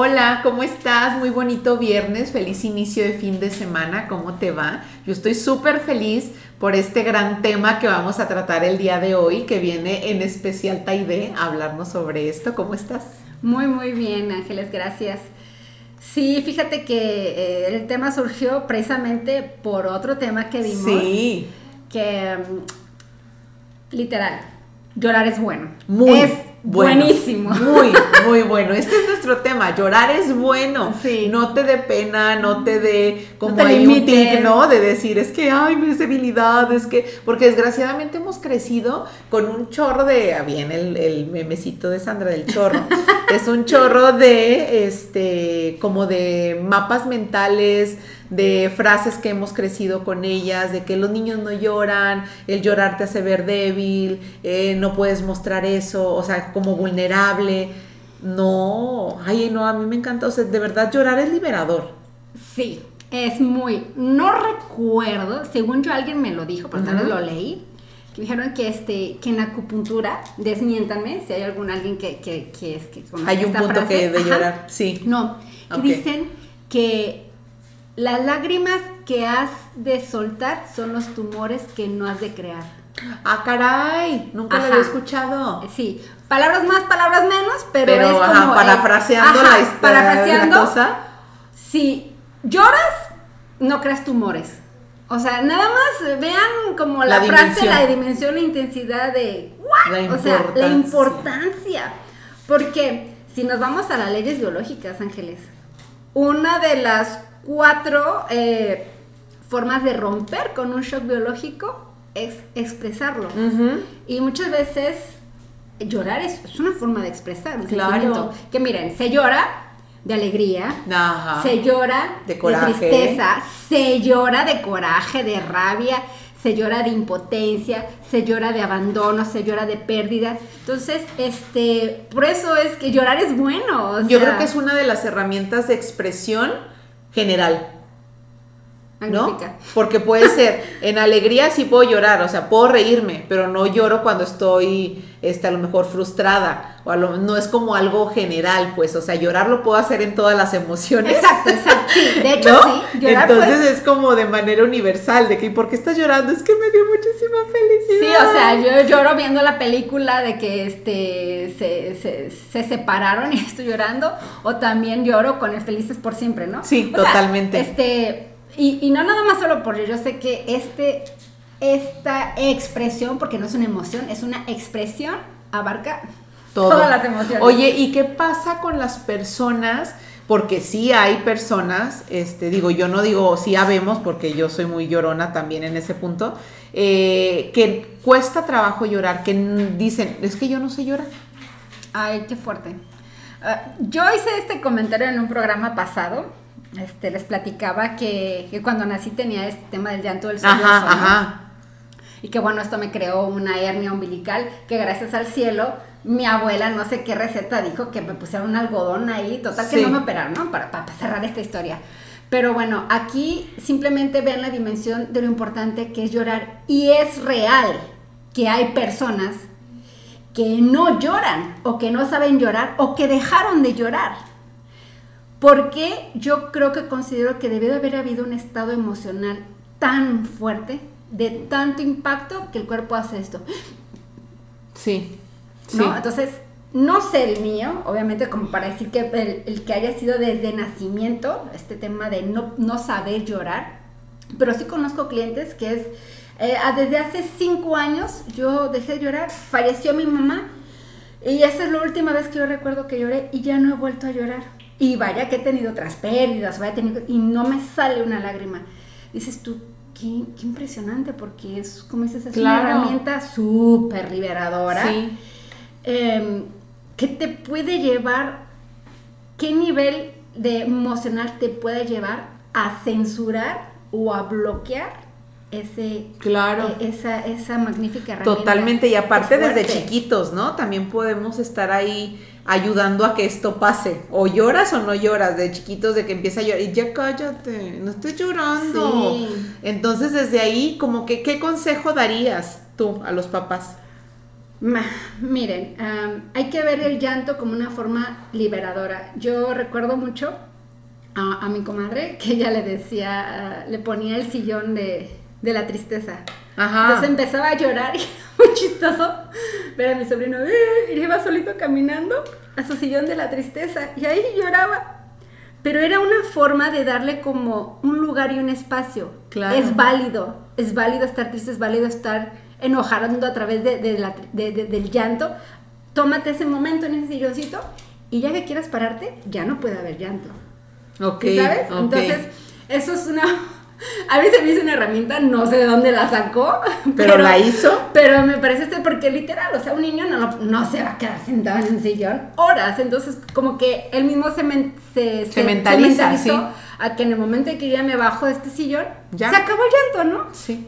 Hola, ¿cómo estás? Muy bonito viernes, feliz inicio de fin de semana, ¿cómo te va? Yo estoy súper feliz por este gran tema que vamos a tratar el día de hoy, que viene en especial Taide a hablarnos sobre esto. ¿Cómo estás? Muy, muy bien, Ángeles, gracias. Sí, fíjate que eh, el tema surgió precisamente por otro tema que vimos. Sí. Que, mm, literal, llorar es bueno. Muy es buenísimo. Muy, muy bueno. Este es nuestro tema. Llorar es bueno. Sí. No te dé pena, no te dé como te hay un tic, ¿no? De decir, es que, ay, mis debilidades, que. Porque desgraciadamente hemos crecido con un chorro de. Ah, bien, el, el memecito de Sandra del chorro. es un chorro de, este, como de mapas mentales de frases que hemos crecido con ellas, de que los niños no lloran, el llorar te hace ver débil, eh, no puedes mostrar eso, o sea, como vulnerable. No, ay, no, a mí me encanta, o sea, de verdad llorar es liberador. Sí, es muy. No recuerdo, según yo alguien me lo dijo, pero tal vez lo leí. Que dijeron que este, que en acupuntura, desmiéntanme si hay algún alguien que, que, que es que Hay un esta punto frase. que de Ajá. llorar, sí. No, que dicen que las lágrimas que has de soltar son los tumores que no has de crear. Ah, caray, nunca lo había escuchado. Sí, palabras más, palabras menos, pero, Pero, es como ajá, parafraseando ajá, la, parafraseando, la cosa. Si lloras, no creas tumores. O sea, nada más vean como la, La frase, la dimensión, la intensidad de ¿what? O sea, la importancia. importancia. Porque si nos vamos a las leyes biológicas, Ángeles, una de las cuatro eh, formas de romper con un shock biológico es expresarlo. Ujú. Y muchas veces llorar es, es una forma de expresar un Claro. sentimiento. Que miren, se llora de alegría, Ajá. se llora De coraje. tristeza, se llora de coraje, de rabia, se llora de impotencia, se llora de abandono, se llora de pérdida. Entonces, este, por eso es que llorar es bueno. o Yo sea, creo que es una de las herramientas de expresión general. ¿No? Porque puede ser, en alegría sí puedo llorar, o sea, puedo reírme, pero no lloro cuando estoy, este, a lo mejor frustrada, o a lo, no es como algo general, pues, o sea, llorar lo puedo hacer en todas las emociones. Exacto, exacto. Sí, de hecho ¿no? sí, llorar Entonces pues, es como de manera universal, de que, ¿por qué estás llorando? Es que me dio muchísima Sí, felicidad. o sea, yo lloro viendo la película de que este se, se, se separaron y estoy llorando, o también lloro con el Felices por siempre, ¿no? Sí, O sea, totalmente. este, y, y no nada más solo por yo, sé que este, esta expresión, porque no es una emoción, es una expresión, abarca Todo. todas las emociones. Oye, ¿y qué pasa con las personas? Porque sí hay personas, este, digo, yo no digo sí habemos, porque yo soy muy llorona también en ese punto, eh, que cuesta trabajo llorar, que dicen, es que yo no sé llorar. Ay, qué fuerte. Ah, yo hice este comentario en un programa pasado. Este, les platicaba que, que cuando nací tenía este tema del llanto del sollozo, Ajá, ¿no? ajá. Y que bueno, esto me creó una hernia umbilical que gracias al cielo, mi abuela, no sé qué receta, dijo que me pusieron un algodón ahí, total que no me operaron, ¿no? Para, para cerrar esta historia. Pero bueno, aquí simplemente vean la dimensión de lo importante que es llorar. Y es real que hay personas que no lloran o que no saben llorar o que dejaron de llorar. Porque yo creo que considero que debió de haber habido un estado emocional tan fuerte, de tanto impacto, que el cuerpo hace esto. Sí. ¿no? Entonces, no sé el mío, obviamente como para decir que el, el que haya sido desde nacimiento, este tema de no, no saber llorar, pero sí conozco clientes que es, eh, desde hace cinco años yo dejé de llorar, falleció mi mamá y esa es la última vez que yo recuerdo que lloré y ya no he vuelto a llorar. Y vaya que he tenido otras pérdidas, vaya tenido, y no me sale una lágrima. Dices tú, qué, qué impresionante, porque es, como dices, es Claro. una herramienta súper liberadora Sí. eh, ¿qué te puede llevar, qué nivel de emocional te puede llevar a censurar o a bloquear ese, Claro. eh, esa, esa magnífica herramienta? Totalmente, y aparte Es desde chiquitos, ¿no? También podemos estar ahí ayudando a que esto pase. O lloras o no lloras, de chiquitos, de que empieza a llorar, y ya cállate, no estés llorando. Sí. Entonces, desde ahí, como que, ¿qué consejo darías tú a los papás? miren, hay que ver el llanto como una forma liberadora. Yo recuerdo mucho a, mi comadre que ella le decía, le ponía el sillón de, de la tristeza. Entonces empezaba a llorar y muy chistoso ver a mi sobrino y iba solito caminando a su sillón de la tristeza y ahí lloraba. Pero era una forma de darle como un lugar y un espacio. Claro. Es válido, es válido estar triste, es válido estar enojando a través de, la, del llanto. Tómate ese momento en ese silloncito y ya que quieras pararte, ya no puede haber llanto. Ok. ¿Sabes? Entonces, eso es una a mí se me hizo una herramienta, no sé de dónde la sacó. Pero, la hizo. Pero me parece este porque literal, o sea, un niño no, no se va a quedar sentado en un sillón horas. Entonces, como que él mismo se, se, se, mentaliza, a que en el momento en que ya me bajo de este sillón, ¿Ya? se acabó el llanto, ¿no? Sí.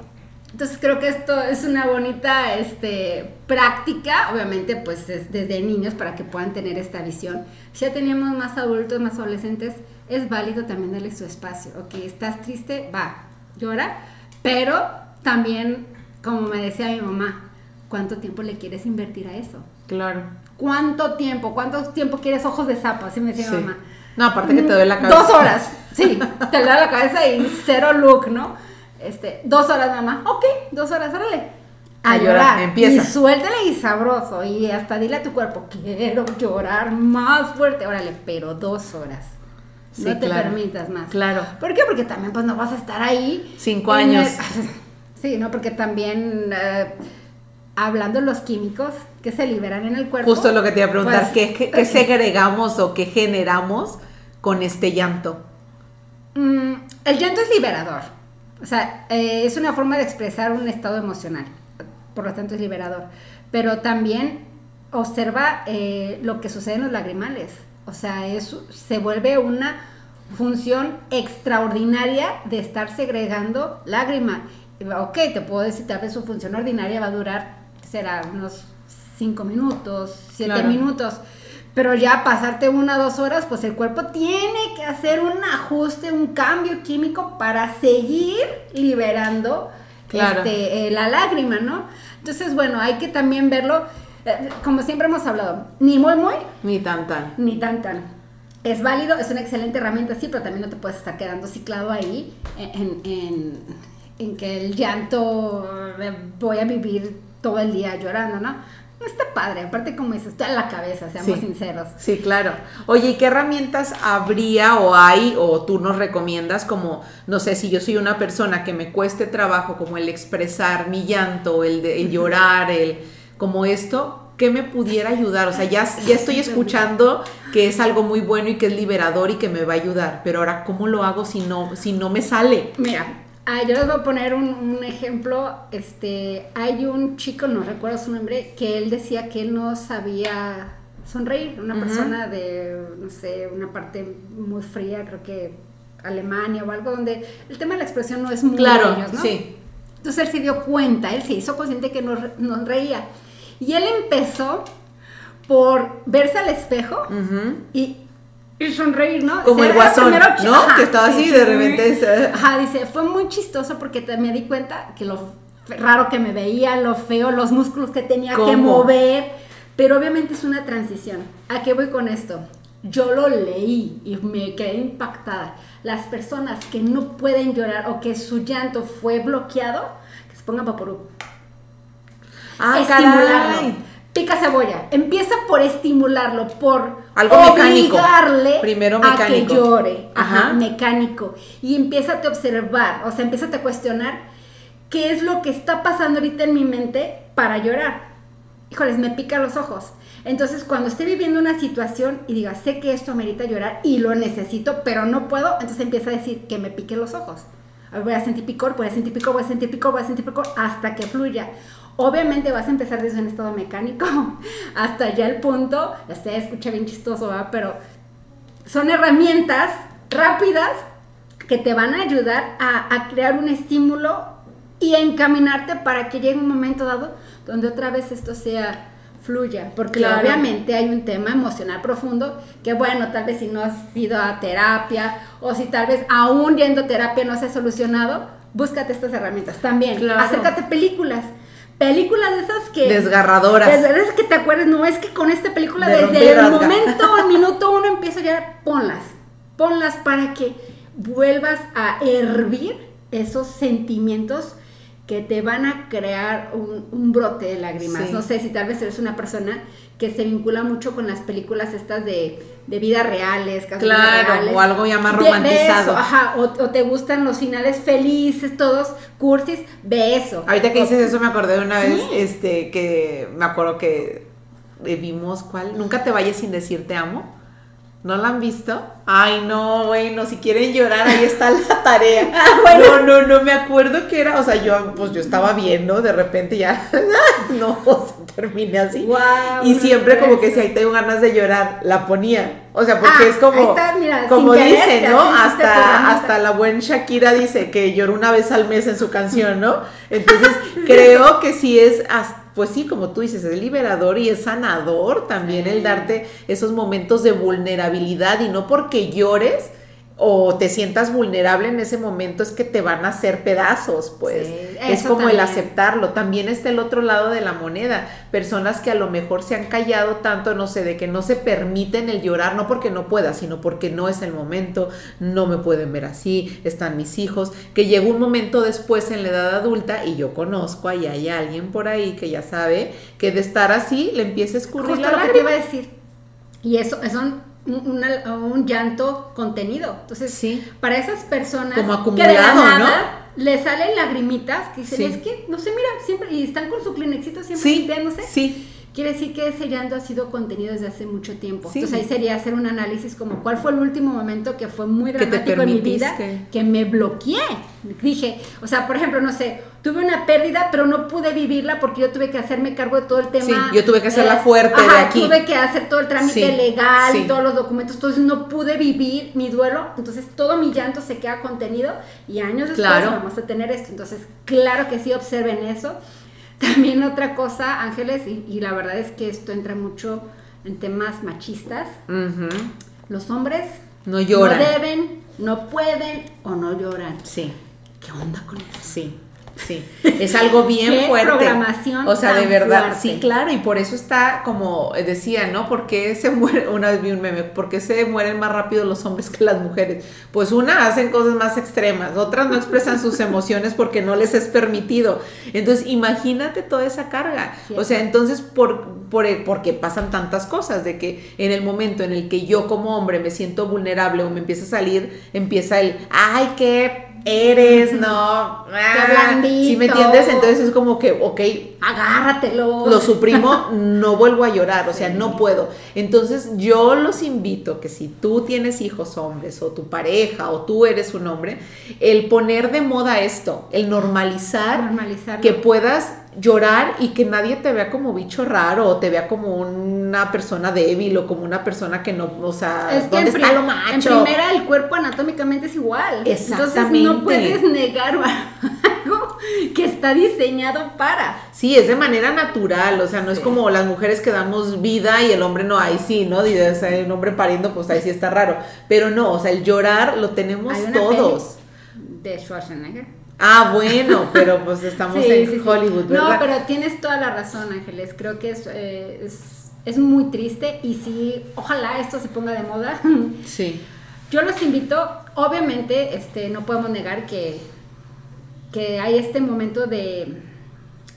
Entonces creo que esto es una bonita este, práctica, obviamente pues desde niños para que puedan tener esta visión. Si ya teníamos más adultos, más adolescentes, es válido también darle su espacio. Ok, estás triste, va, llora, pero también, como me decía mi mamá, ¿cuánto tiempo le quieres invertir a eso? Claro. ¿Cuánto tiempo? ¿Cuánto tiempo quieres ojos de sapo? Así me decía mi mamá. No, aparte que te duele la cabeza. Dos horas, sí, te duele la cabeza y cero look, ¿no? Este, dos horas mamá, ok, dos horas, órale. A, llorar, empieza. Y suéltale y sabroso. Y hasta dile a tu cuerpo, quiero llorar más fuerte. Órale, pero dos horas no te permitas más. Claro. ¿Por qué? Porque también pues no vas a estar ahí. Cinco años. sí, ¿no? Porque también eh, hablando de los químicos que se liberan en el cuerpo. Justo lo que te iba a preguntar, pues, ¿qué, qué, segregamos o qué generamos con este llanto? Mm, el llanto es liberador. O sea, eh, es una forma de expresar un estado emocional. Por lo tanto, es liberador. Pero también observa eh, lo que sucede en los lagrimales o sea, eso se vuelve una función extraordinaria de estar segregando lágrima. Ok, te puedo decir, tal vez su función ordinaria va a durar, será unos 5 minutos, 7 minutos. Pero ya pasarte una o dos horas, pues el cuerpo tiene que hacer un ajuste, un cambio químico para seguir liberando este, eh, la lágrima, ¿no? Entonces, bueno, hay que también verlo eh, como siempre hemos hablado, ni muy muy, ni tan tan. Ni tan tan. Es válido, es una excelente herramienta, sí, pero también no te puedes estar quedando ciclado ahí en, que el llanto voy a vivir todo el día llorando, ¿no? No está padre, aparte como dices, está en la cabeza, seamos sinceros. Sí, claro. Oye, ¿y qué herramientas habría o hay o tú nos recomiendas como, no sé, si yo soy una persona que me cueste trabajo como el expresar mi llanto, el, de, el llorar, el como esto, ¿qué me pudiera ayudar? O sea, ya, ya estoy escuchando que es algo muy bueno y que es liberador y que me va a ayudar, pero ahora, ¿cómo lo hago si no, si no me sale? Mira, ah, yo les voy a poner un, ejemplo. Este, hay un chico, no recuerdo su nombre, que él decía que él no sabía sonreír. Una persona de, no sé, una parte muy fría, creo que Alemania o algo, donde el tema de la expresión no es muy claro, ¿no? Sí. Entonces él se dio cuenta, él se hizo consciente que no, no reía. Y él empezó por verse al espejo y, sonreír, ¿no? Como el guasón, ¿no? que estaba así de repente. Ajá, dice, fue muy chistoso porque me di cuenta que lo raro que me veía, lo feo, los músculos que tenía que mover, pero obviamente es una transición. ¿A qué voy con esto? Yo lo leí y me quedé impactada. Las personas que no pueden llorar o que su llanto fue bloqueado, que se pongan vaporú Ah, estimularlo. Pica cebolla. Empieza por estimularlo, por Algo obligarle Primero mecánico. a que llore. Ajá. Mecánico. Y empieza a observar, o sea, empieza a cuestionar qué es lo que está pasando ahorita en mi mente para llorar. Híjoles, me pica los ojos. Entonces, cuando esté viviendo una situación y diga, sé que esto amerita llorar y lo necesito, pero no puedo, entonces empieza a decir que me pique los ojos. Voy a sentir picor, voy a sentir picor, voy a sentir picor, voy a sentir picor, hasta que fluya. Obviamente vas a empezar desde un estado mecánico hasta ya el punto, ya sé, escucha bien chistoso, ¿verdad? pero son herramientas rápidas que te van a ayudar a, crear un estímulo y encaminarte para que llegue un momento dado donde otra vez esto sea fluya, porque obviamente hay un tema emocional profundo que bueno, tal vez si no has ido a terapia o si tal vez aún yendo a terapia no se ha solucionado, búscate estas herramientas. También, acércate a películas. Películas de esas que... Desgarradoras. De esas que te acuerdas, no, es que con esta película De desde el momento, el minuto uno empieza ya, ponlas, ponlas para que vuelvas a hervir esos sentimientos que te van a crear un, un brote de lágrimas. Sí. No sé si tal vez eres una persona que se vincula mucho con las películas estas de, de vida reales, casos Claro, reales. o algo ya más romantizado. eso, ajá, o, o te gustan los finales felices, todos cursis, ve eso. Ahorita que dices eso me acordé de una Sí. vez, este, que me acuerdo que eh, vimos cuál, nunca te vayas sin decir te amo. ¿No la han visto? Ay, no, bueno, si quieren llorar, ahí está la tarea. Ah, No, no, no, me acuerdo que era, o sea, yo, pues yo estaba viendo, de repente ya, no, o sea, terminé así. Y siempre como que si ahí tengo ganas de llorar, la ponía. O sea, porque Ah, es como, está, mira, como querer, dice, ¿no? Hasta, hasta la buen Shakira dice que llora una vez al mes en su canción, ¿no? Entonces, creo que sí es, as- pues sí, como tú dices, es liberador y es sanador también el darte esos momentos de vulnerabilidad y no porque llores o te sientas vulnerable en ese momento es que te van a hacer pedazos, pues. Sí, es eso como el aceptarlo. También está el otro lado de la moneda. Personas que a lo mejor se han callado tanto, no sé, de que no se permiten el llorar, no porque no pueda, sino porque no es el momento, no me pueden ver así, están mis hijos, que llega un momento después en la edad adulta y yo conozco, ahí hay alguien por ahí que ya sabe que de estar así le empieza a escurrir Justo la lo que te iba a decir. Y eso es un, un- una- un llanto contenido. Entonces, Sí. para esas personas Como que de la nada le salen lagrimitas que dicen, Sí. es que, no sé, mira, siempre, y están con su clinexito siempre Sí, limpiándose. sí, Quiere decir que ese llanto ha sido contenido desde hace mucho tiempo. Entonces ahí sería hacer un análisis como cuál fue el último momento que fue muy dramático en mi vida, que me bloqueé. Dije, o sea, por ejemplo, no sé, tuve una pérdida, pero no pude vivirla porque yo tuve que hacerme cargo de todo el tema. Sí, yo tuve que hacerla fuerte de aquí. Tuve que hacer todo el trámite Sí, legal sí. y todos los documentos, entonces no pude vivir mi duelo, entonces todo mi llanto se queda contenido y años después vamos a tener esto. Entonces, claro que sí, observen eso. También otra cosa, Ángeles, y, y la verdad es que esto entra mucho en temas machistas. Los hombres No lloran. no deben, no pueden o no lloran. Sí. ¿Qué onda con eso? Sí, sí. Es algo bien Qué fuerte. programación O sea, de verdad. fuerte. Sí, claro. Y por eso está como decía, ¿no? Porque se muere, una vez vi un meme, ¿por qué se mueren más rápido los hombres que las mujeres? Pues una hacen cosas más extremas, otras no expresan sus emociones porque no les es permitido. Entonces, imagínate toda esa carga. O sea, entonces, por, por, porque pasan tantas cosas, de que en el momento en el que yo como hombre me siento vulnerable o me empieza a salir, empieza el, ay, qué eres, no, ah, blandito. ¿sí me entiendes? Entonces es como que, ok, Agárratelo. lo suprimo, no vuelvo a llorar, o sea, no puedo. Entonces yo los invito que si tú tienes hijos hombres o tu pareja o tú eres un hombre, el poner de moda esto, el normalizar que puedas llorar y que nadie te vea como bicho raro o te vea como una persona débil o como una persona que no, o sea, Es que ¿dónde en, está lo en macho? primera el cuerpo anatómicamente es igual. Entonces Exactamente. no puedes negar algo que está diseñado para. Sí, es de manera natural, o sea, no es como las mujeres que damos vida y el hombre no, ahí sí, ¿no? O sea, un hombre pariendo, pues ahí sí está raro. Pero no, o sea, el llorar lo tenemos todos. peli De Schwarzenegger. Ah, bueno, pero pues estamos Sí, en sí. Hollywood, ¿verdad? No, pero tienes toda la razón, Ángeles. Creo que es, eh, es, es muy triste y sí, ojalá esto se ponga de moda. Sí, Yo los invito, obviamente, este, no podemos negar que, que hay este momento de,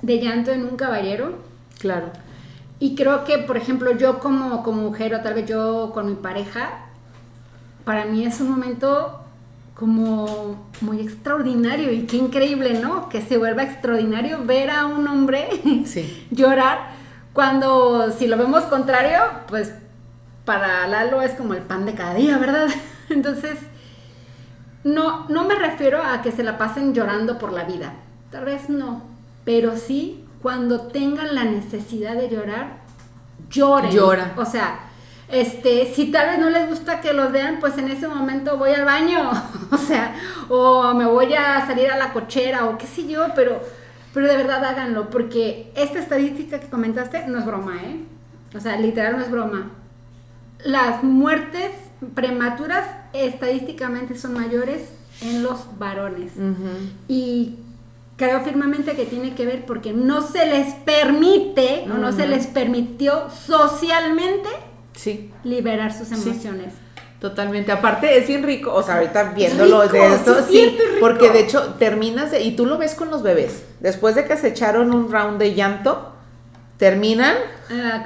de llanto en un caballero. claro. Y creo que, por ejemplo, yo como, como mujer o tal vez yo con mi pareja, para mí es un momento como muy extraordinario y qué increíble, ¿no? Que se vuelva extraordinario ver a un hombre Sí. llorar cuando si lo vemos contrario, pues para Lalo es como el pan de cada día, ¿verdad? Entonces, no, no me refiero a que se la pasen llorando por la vida, tal vez no, pero sí cuando tengan la necesidad de llorar, lloren. Llora. O sea, este, si tal vez no les gusta que los vean, pues en ese momento voy al baño, o sea, o me voy a salir a la cochera o qué sé yo, pero, pero de verdad háganlo, porque esta estadística que comentaste no es broma, ¿eh? O sea, literal no es broma. Las muertes prematuras estadísticamente son mayores en los varones. Y creo firmemente que tiene que ver porque no se les permite o no se les permitió socialmente Sí. liberar sus emociones. Totalmente. Aparte es bien rico, o sea, ahorita viéndolo rico, de esto, sí, porque de hecho terminas de- y tú lo ves con los bebés. Después de que se echaron un round de llanto, terminan, Ah.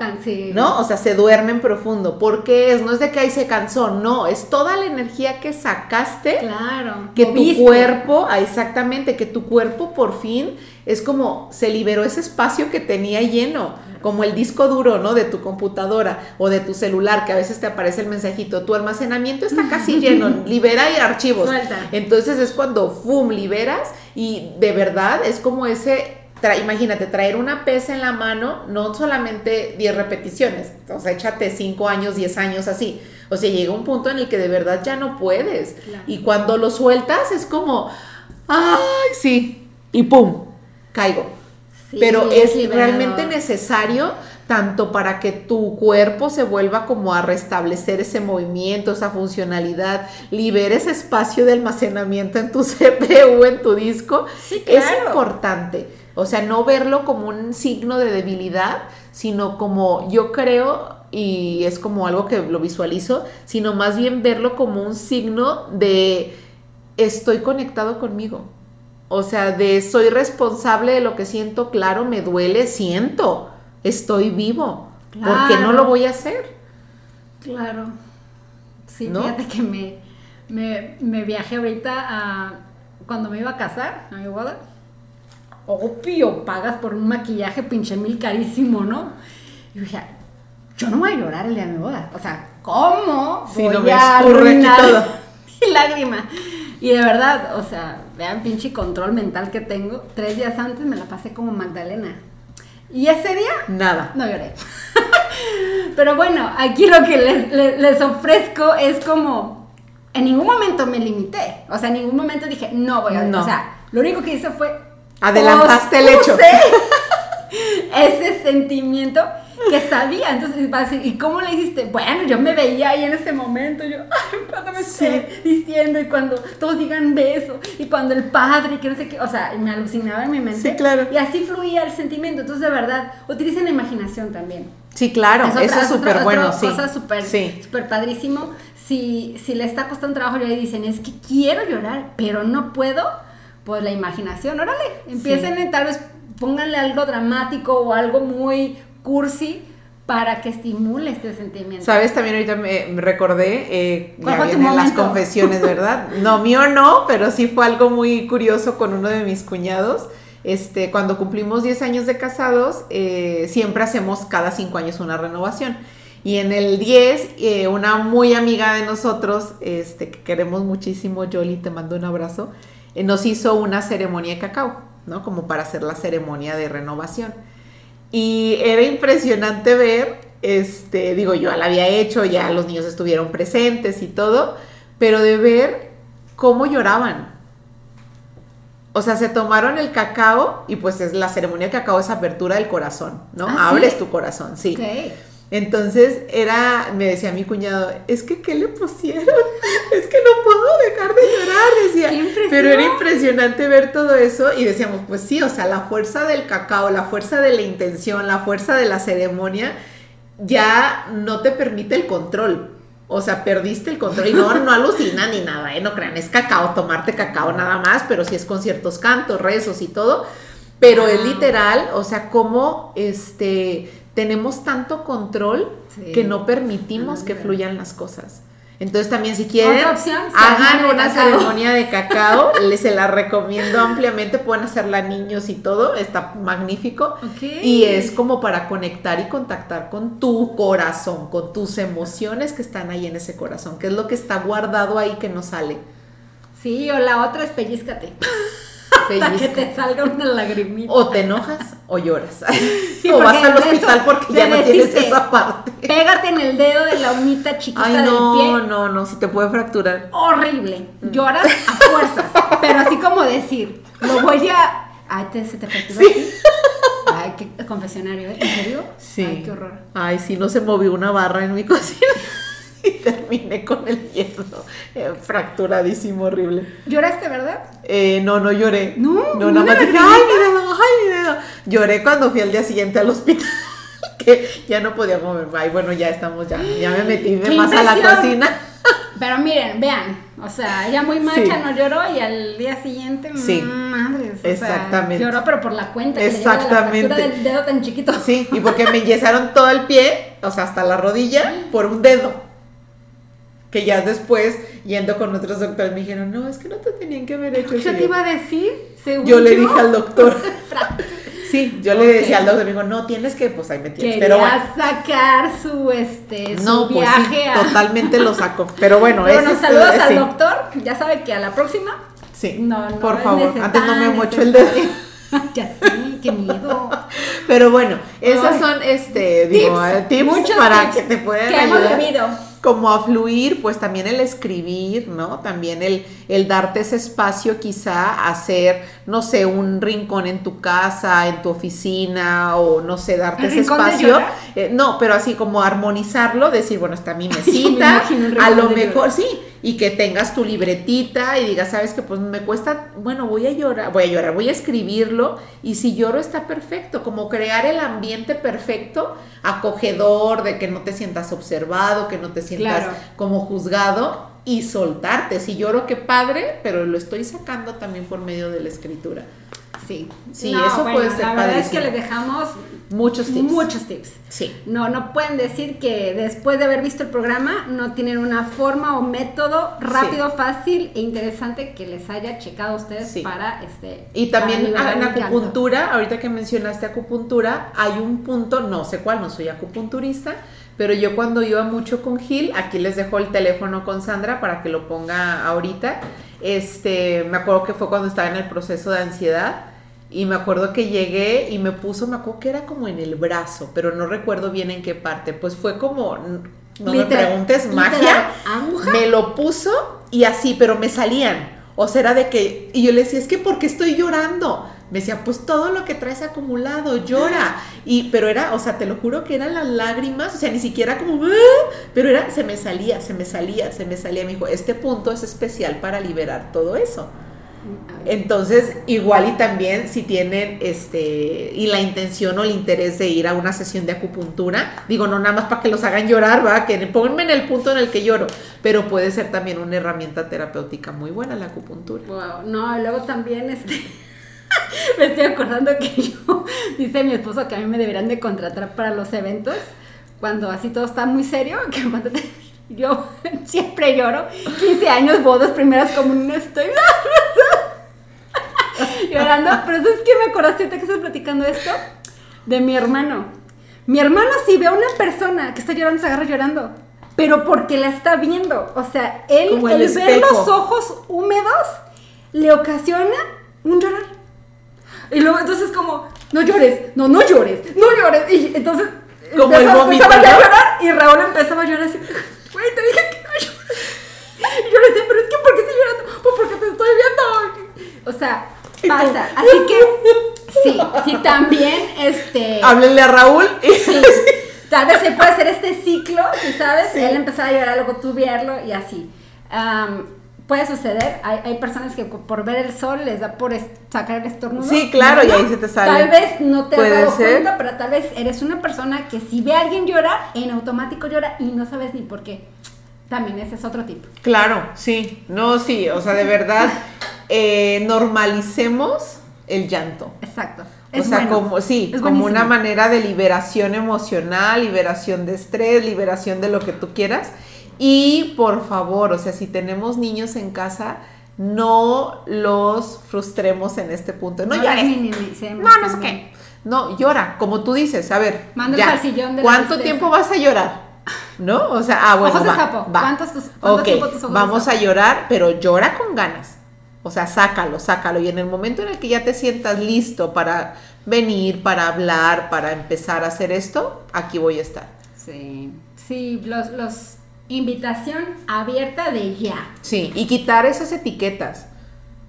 ¿no? O sea, se duermen profundo. porque es? No es de que ahí se cansó, no, es toda la energía que sacaste Claro. que tu cuerpo, ah, exactamente, que tu cuerpo por fin es como se liberó ese espacio que tenía lleno, como el disco duro, ¿no? De tu computadora o de tu celular, que a veces te aparece el mensajito, tu almacenamiento está casi lleno, libera y archivos. Suelta. Entonces es cuando, ¡fum!, liberas y de verdad es como ese... tra- imagínate, traer una pesa en la mano, no solamente 10 repeticiones, o sea, échate 5 años, 10 años así. O sea, llega un punto en el que de verdad ya no puedes. Claro. Y cuando lo sueltas es como, ¡ay, sí! Y ¡pum! Caigo. Sí, Pero es liberador. realmente necesario tanto para que tu cuerpo se vuelva como a restablecer ese movimiento, esa funcionalidad, libere ese espacio de almacenamiento en tu CPU, en tu disco, Sí, es claro. importante. O sea, no verlo como un signo de debilidad, sino como yo creo, y es como algo que lo visualizo, sino más bien verlo como un signo de estoy conectado conmigo. O sea, de soy responsable de lo que siento, claro, me duele, siento, estoy vivo. ¿Por qué no Claro. lo voy a hacer? Claro. Sí, ¿No? fíjate que me, me, me viajé ahorita a cuando me iba a casar, a mi boda. Obvio, pagas por un maquillaje pinche mil carísimo, ¿no? Y dije, yo no voy a llorar el día de mi boda. O sea, ¿cómo Sí, voy no me a arruinar todo. mi lágrima? Y de verdad, o sea, vean pinche control mental que tengo. Tres días antes me la pasé como Magdalena. Y ese día Nada. no lloré. Pero bueno, aquí lo que les, les- les ofrezco es como, en ningún momento me limité. O sea, en ningún momento dije, no voy a... No. O sea, lo único que hice fue... Adelantaste el hecho. ese sentimiento que sabía. Entonces ¿y cómo le hiciste? Bueno, yo me veía ahí en ese momento. Yo, ay, cuando me esté diciendo y cuando todos digan beso y cuando el padre, que no sé qué. O sea, me alucinaba en mi mente. Sí, claro. Y así fluía el sentimiento. Entonces, de verdad, utilicen la imaginación también. Sí, claro, otra- eso es otra- súper otra bueno, sí. cosa súper Sí. súper padrísimo. Si, si le está costando trabajo y dicen, es que quiero llorar, pero no puedo, pues la imaginación, órale, empiecen en- tal vez pónganle algo dramático o algo muy cursi para que estimule este sentimiento. Sabes, también ahorita me, me recordé, eh, ¿Cuál ya vienen las confesiones, ¿verdad? No, mío no, pero sí fue algo muy curioso con uno de mis cuñados. Este, cuando cumplimos 10 años de casados, eh, siempre hacemos cada 5 años una renovación. Y en el 10, eh, una muy amiga de nosotros, este, que queremos muchísimo, Yoli, te mando un abrazo, eh, nos hizo una ceremonia de cacao, ¿no? Como para hacer la ceremonia de renovación. Y era impresionante ver, este, digo, yo la había hecho, ya los niños estuvieron presentes y todo, pero de ver cómo lloraban. O sea, se tomaron el cacao y pues es la ceremonia de cacao es apertura del corazón, ¿no? ¿Ah, sí? Abres tu corazón, sí. Entonces era, me decía mi cuñado, es que ¿qué le pusieron? Es que no puedo dejar de llorar, decía. Pero era impresionante ver todo eso y decíamos, pues sí, o sea, la fuerza del cacao, la fuerza de la intención, la fuerza de la ceremonia, ya no te permite el control. O sea, perdiste el control y no, no alucinan ni nada, ¿eh? No crean, es cacao, tomarte cacao nada más, pero sí es con ciertos cantos, rezos y todo. Pero es literal, o sea, como este tenemos tanto control Sí. que no permitimos que fluyan las cosas. Entonces también si quieren, opción, hagan una cacao. ceremonia de cacao, les se la recomiendo ampliamente, pueden hacerla niños y todo, está magnífico. Y es como para conectar y contactar con tu corazón, con tus emociones que están ahí en ese corazón, que es lo que está guardado ahí que no sale. Sí, o la otra es pellízcate. Hasta que te salga una lagrimita. O te enojas o lloras. Sí, o vas al hospital porque ya no tienes esa parte. Pégate en el dedo de la unita chiquita Ay, del no, pie. no, no, si te puede fracturar. Horrible. Lloras a fuerzas. pero así como decir, lo voy a. Ay, te, se te fracturó Sí. aquí. Ay, qué confesionario, ¿eh? ¿En serio? Sí. Ay, qué horror. Ay, sí, no se movió una barra en mi cocina. Y terminé con el hierro eh, fracturadísimo, horrible. ¿Lloraste, verdad? Eh, no, no lloré. No, no, nada más dije, ay, mi dedo, ay, mi dedo. Lloré cuando fui al día siguiente al hospital. que ya no podía moverme. Ay, bueno, ya estamos, ya, ya me metí ¡Qué más a la cocina. Pero miren, vean, o sea, ella muy macha Sí. no lloró y al día siguiente, Sí. madres, sea, Exactamente. lloró pero por la cuenta que le la Exactamente. del dedo tan chiquito. Sí, y porque me enyesaron todo el pie, o sea, hasta la rodilla, por un dedo. Que ya después, yendo con otros doctores, me dijeron, no, es que no te tenían que haber hecho eso. Yo te iba a decir, según Yo le dije al doctor. Sí, yo le decía al doctor, me dijo, no, tienes que, pues ahí me tienes. Quería Pero bueno, sacar su este su no, pues viaje sí, a totalmente lo saco. Pero bueno, ese bueno, es- saludos sí, al doctor. Ya sabe que a la próxima. Sí, No, no. por es favor, antes no me mocho el dedo. ya sí, qué miedo. Pero bueno, esas Ay. son, este, digo, Tips, eh, tips para tips que te puedan que hemos ayudar. vivido. Como a fluir, pues también el escribir, ¿no? También el, el darte ese espacio quizá hacer, no sé, un rincón en tu casa, en tu oficina, o no sé, darte ¿El ese espacio. Eh, no, pero así como armonizarlo, decir, bueno, está mi me mesita, a lo mejor, sí, y que tengas tu libretita y digas, sabes que pues me cuesta, bueno, voy a llorar, voy a llorar, voy a escribirlo, y si lloro está perfecto, como crear el ambiente perfecto, acogedor, de que no te sientas observado, que no te sientas Claro. como juzgado y soltarte. Si lloro, qué padre, pero lo estoy sacando también por medio de la escritura. Sí. Sí, eso puede ser La verdad es que les dejamos Muchos tips. muchos tips. Sí. No, no pueden decir que después de haber visto el programa no tienen una forma o método rápido, fácil e interesante que les haya checado a ustedes Sí. para este. Y también en acupuntura, ahorita que mencionaste acupuntura, hay un punto, no sé cuál, no soy acupunturista, pero yo cuando iba mucho con Gil, aquí les dejo el teléfono con Sandra para que lo ponga ahorita. Este, me acuerdo que fue cuando estaba en el proceso de ansiedad y me acuerdo que llegué y me puso, me acuerdo que era como en el brazo, pero no recuerdo bien en qué parte. Pues fue como, no me Literal- preguntes, literal, magia. aguja. Me lo puso y así, pero me salían. O sea, era de que, y yo le decía, es que ¿por qué estoy llorando? Me decía, pues todo lo que traes acumulado, llora. Y, pero era, o sea, te lo juro que eran las lágrimas, o sea, ni siquiera como, "Ah", pero era, se me salía, se me salía, se me salía. Me dijo, este punto es especial para liberar todo eso. Entonces, igual y también si tienen este y la intención o el interés de ir a una sesión de acupuntura, digo, no nada más para que los hagan llorar, va, que pónganme en el punto en el que lloro, pero puede ser también una herramienta terapéutica muy buena la acupuntura. Wow, no, luego también este me estoy acordando que yo dice mi esposo que a mí me deberían de contratar para los eventos cuando así todo está muy serio, que yo siempre lloro, 15 años, bodas, primeras comuniones, estoy llorando, pero ¿sabes qué me acordaste ahorita que estás platicando esto? De mi hermano. Mi hermano si ve a una persona que está llorando, se agarra llorando. Pero porque la está viendo. O sea, él, Como el el ver los ojos húmedos le ocasiona un llorar. Y luego entonces como, no llores, no, no llores, no llores. Y entonces Como el vómito, empezaba a llorar y Raúl empezaba a llorar así. Güey, te dije que no llores. Y yo le decía, pero es que ¿por qué estoy llorando? Pues porque te estoy viendo. O sea, pasa. Así que sí, sí también este Háblenle a Raúl y Sí. Tal vez se puede hacer este ciclo, sabes, él empezaba a llorar, luego tú verlo y así. Am, puede suceder, hay, hay personas que por ver el sol les da por sacar el estornudo. Sí, claro, y ahí se te sale. Tal vez no te has dado ser. cuenta, pero tal vez eres una persona que si ve a alguien llorar, en automático llora y no sabes ni por qué. También ese es otro tipo. Claro, sí, no, sí, o sea, de verdad, eh, normalicemos el llanto. Exacto. O Es sea, bueno. como, sí, Es como buenísimo. una manera de liberación emocional, liberación de estrés, liberación de lo que tú quieras. Y por favor, o sea, si tenemos niños en casa, no los frustremos en este punto. No, No llores. No, no sé qué. No, llora, como tú dices, a ver. Ya. al sillón de ¿Cuánto tiempo vas a llorar? ¿No? O sea, ah, bueno, Ojos de va, sapo. va. ¿Cuántos tus- ojos de vamos sapo? a llorar, pero llora con ganas. O sea, sácalo, sácalo. Y en el momento en el que ya te sientas listo para venir, para hablar, para empezar a hacer esto, aquí voy a estar. Sí, sí, los, los invitación abierta de ya. Sí, y quitar esas etiquetas,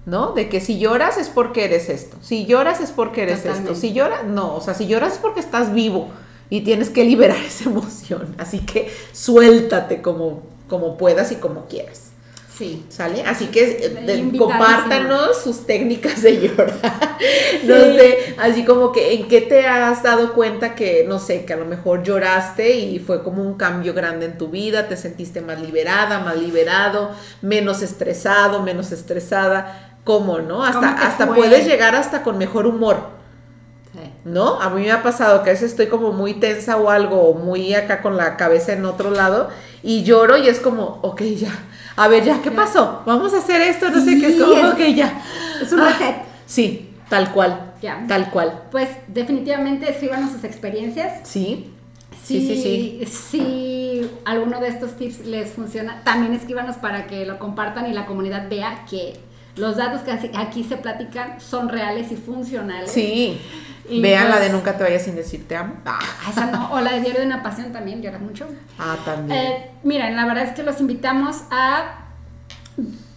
¿no? De que si lloras es porque eres esto, si lloras es porque eres Totalmente. esto, si lloras, no, o sea, si lloras es porque estás vivo. y tienes que liberar esa emoción. Así que suéltate como, como puedas y como quieras. Sí. ¿Sale? Así que eh, de- compártanos sus técnicas de llorar. No sé, así como que en qué te has dado cuenta que, no sé, que a lo mejor lloraste y fue como un cambio grande en tu vida, te sentiste más liberada, más liberado, menos estresado, menos estresada. ¿Cómo, no? Hasta, ¿Cómo te hasta fue? puedes llegar hasta con mejor humor. Sí. ¿no? A mí me ha pasado que a veces estoy como muy tensa o algo, o muy acá con la cabeza en otro lado, y lloro y es como, ok, ya, a ver, ya, ¿qué pasó? Vamos a hacer esto, no sé qué, es Sí, como, ok, ya. Es un Ah, reset. Sí, tal cual, Ya. tal cual. Pues definitivamente escríbanos sus experiencias. Sí, sí, sí, sí. Si alguno de estos tips les funciona, también escríbanos para que lo compartan y la comunidad vea que los datos que aquí se platican son reales y funcionales. Sí. Y Vean la pues- de Nunca te vayas sin decir te amo. Ah, Ah, Esa no, o la de Diario de una Pasión también, lloras mucho. ah, también. Eh, miren, la verdad es que los invitamos a,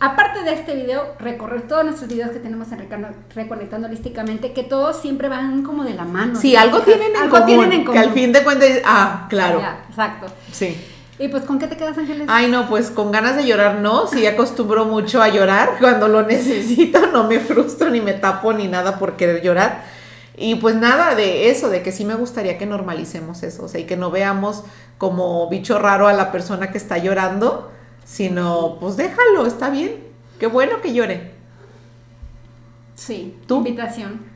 aparte de este video, recorrer todos nuestros videos que tenemos en Reconectando Holísticamente, que todos siempre van como de la mano. sí, algo tienen en Algo común. tienen en Que al común. fin de cuentas, ah, claro. Ya, exacto. Sí. Y pues, ¿con qué te quedas, Ángeles? Ay, no, pues con ganas de llorar no, sí acostumbro mucho a llorar cuando lo necesito, no me frustro ni me tapo ni nada por querer llorar. Y pues nada de eso, de que sí me gustaría que normalicemos eso, o sea, y que no veamos como bicho raro a la persona que está llorando, sino pues déjalo, está bien, qué bueno que llore. Sí, ¿Tú? invitación.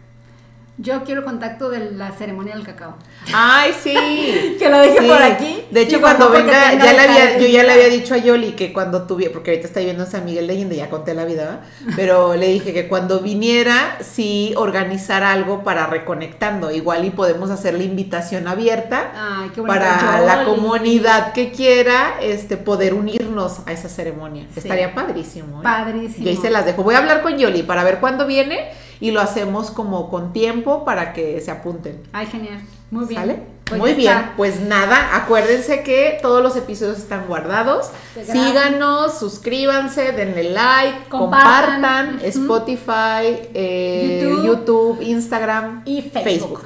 Yo quiero contacto de la ceremonia del cacao. Ay, sí. Que lo dije Sí. por aquí. De hecho, cuando venga, ya le había, yo ya le había dicho a Yoli que cuando tuviera, porque ahorita está viviendo en San Miguel de Allende, ya conté la vida, ¿verdad? pero le dije que cuando viniera, sí organizar algo para reconectando. Igual y podemos hacer la invitación abierta Ay, qué para la comunidad que quiera este, poder unirnos a esa ceremonia. Sí. Estaría padrísimo. ¿eh? Padrísimo. Y ahí se las dejo. Voy a hablar con Yoli para ver cuándo viene y lo hacemos como con tiempo para que se apunten. Ay, genial. Muy bien. ¿Sale? Pues Muy bien, está. pues nada, acuérdense que todos los episodios están guardados. Síganos, suscríbanse, denle like, Compartan. Spotify, eh, YouTube. YouTube. Instagram Y Facebook.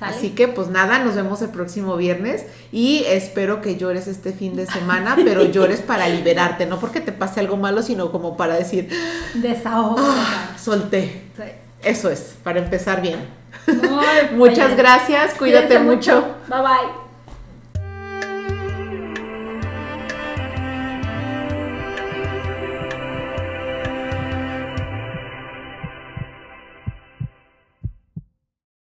Así que pues nada, nos vemos el próximo viernes y espero que llores este fin de semana, pero llores para liberarte, no porque te pase algo malo, sino como para decir, Desahogo. "Ah, solté. Sí. Eso es, para empezar bien. Muchas gracias, cuídate Cuídense mucho. Bye bye.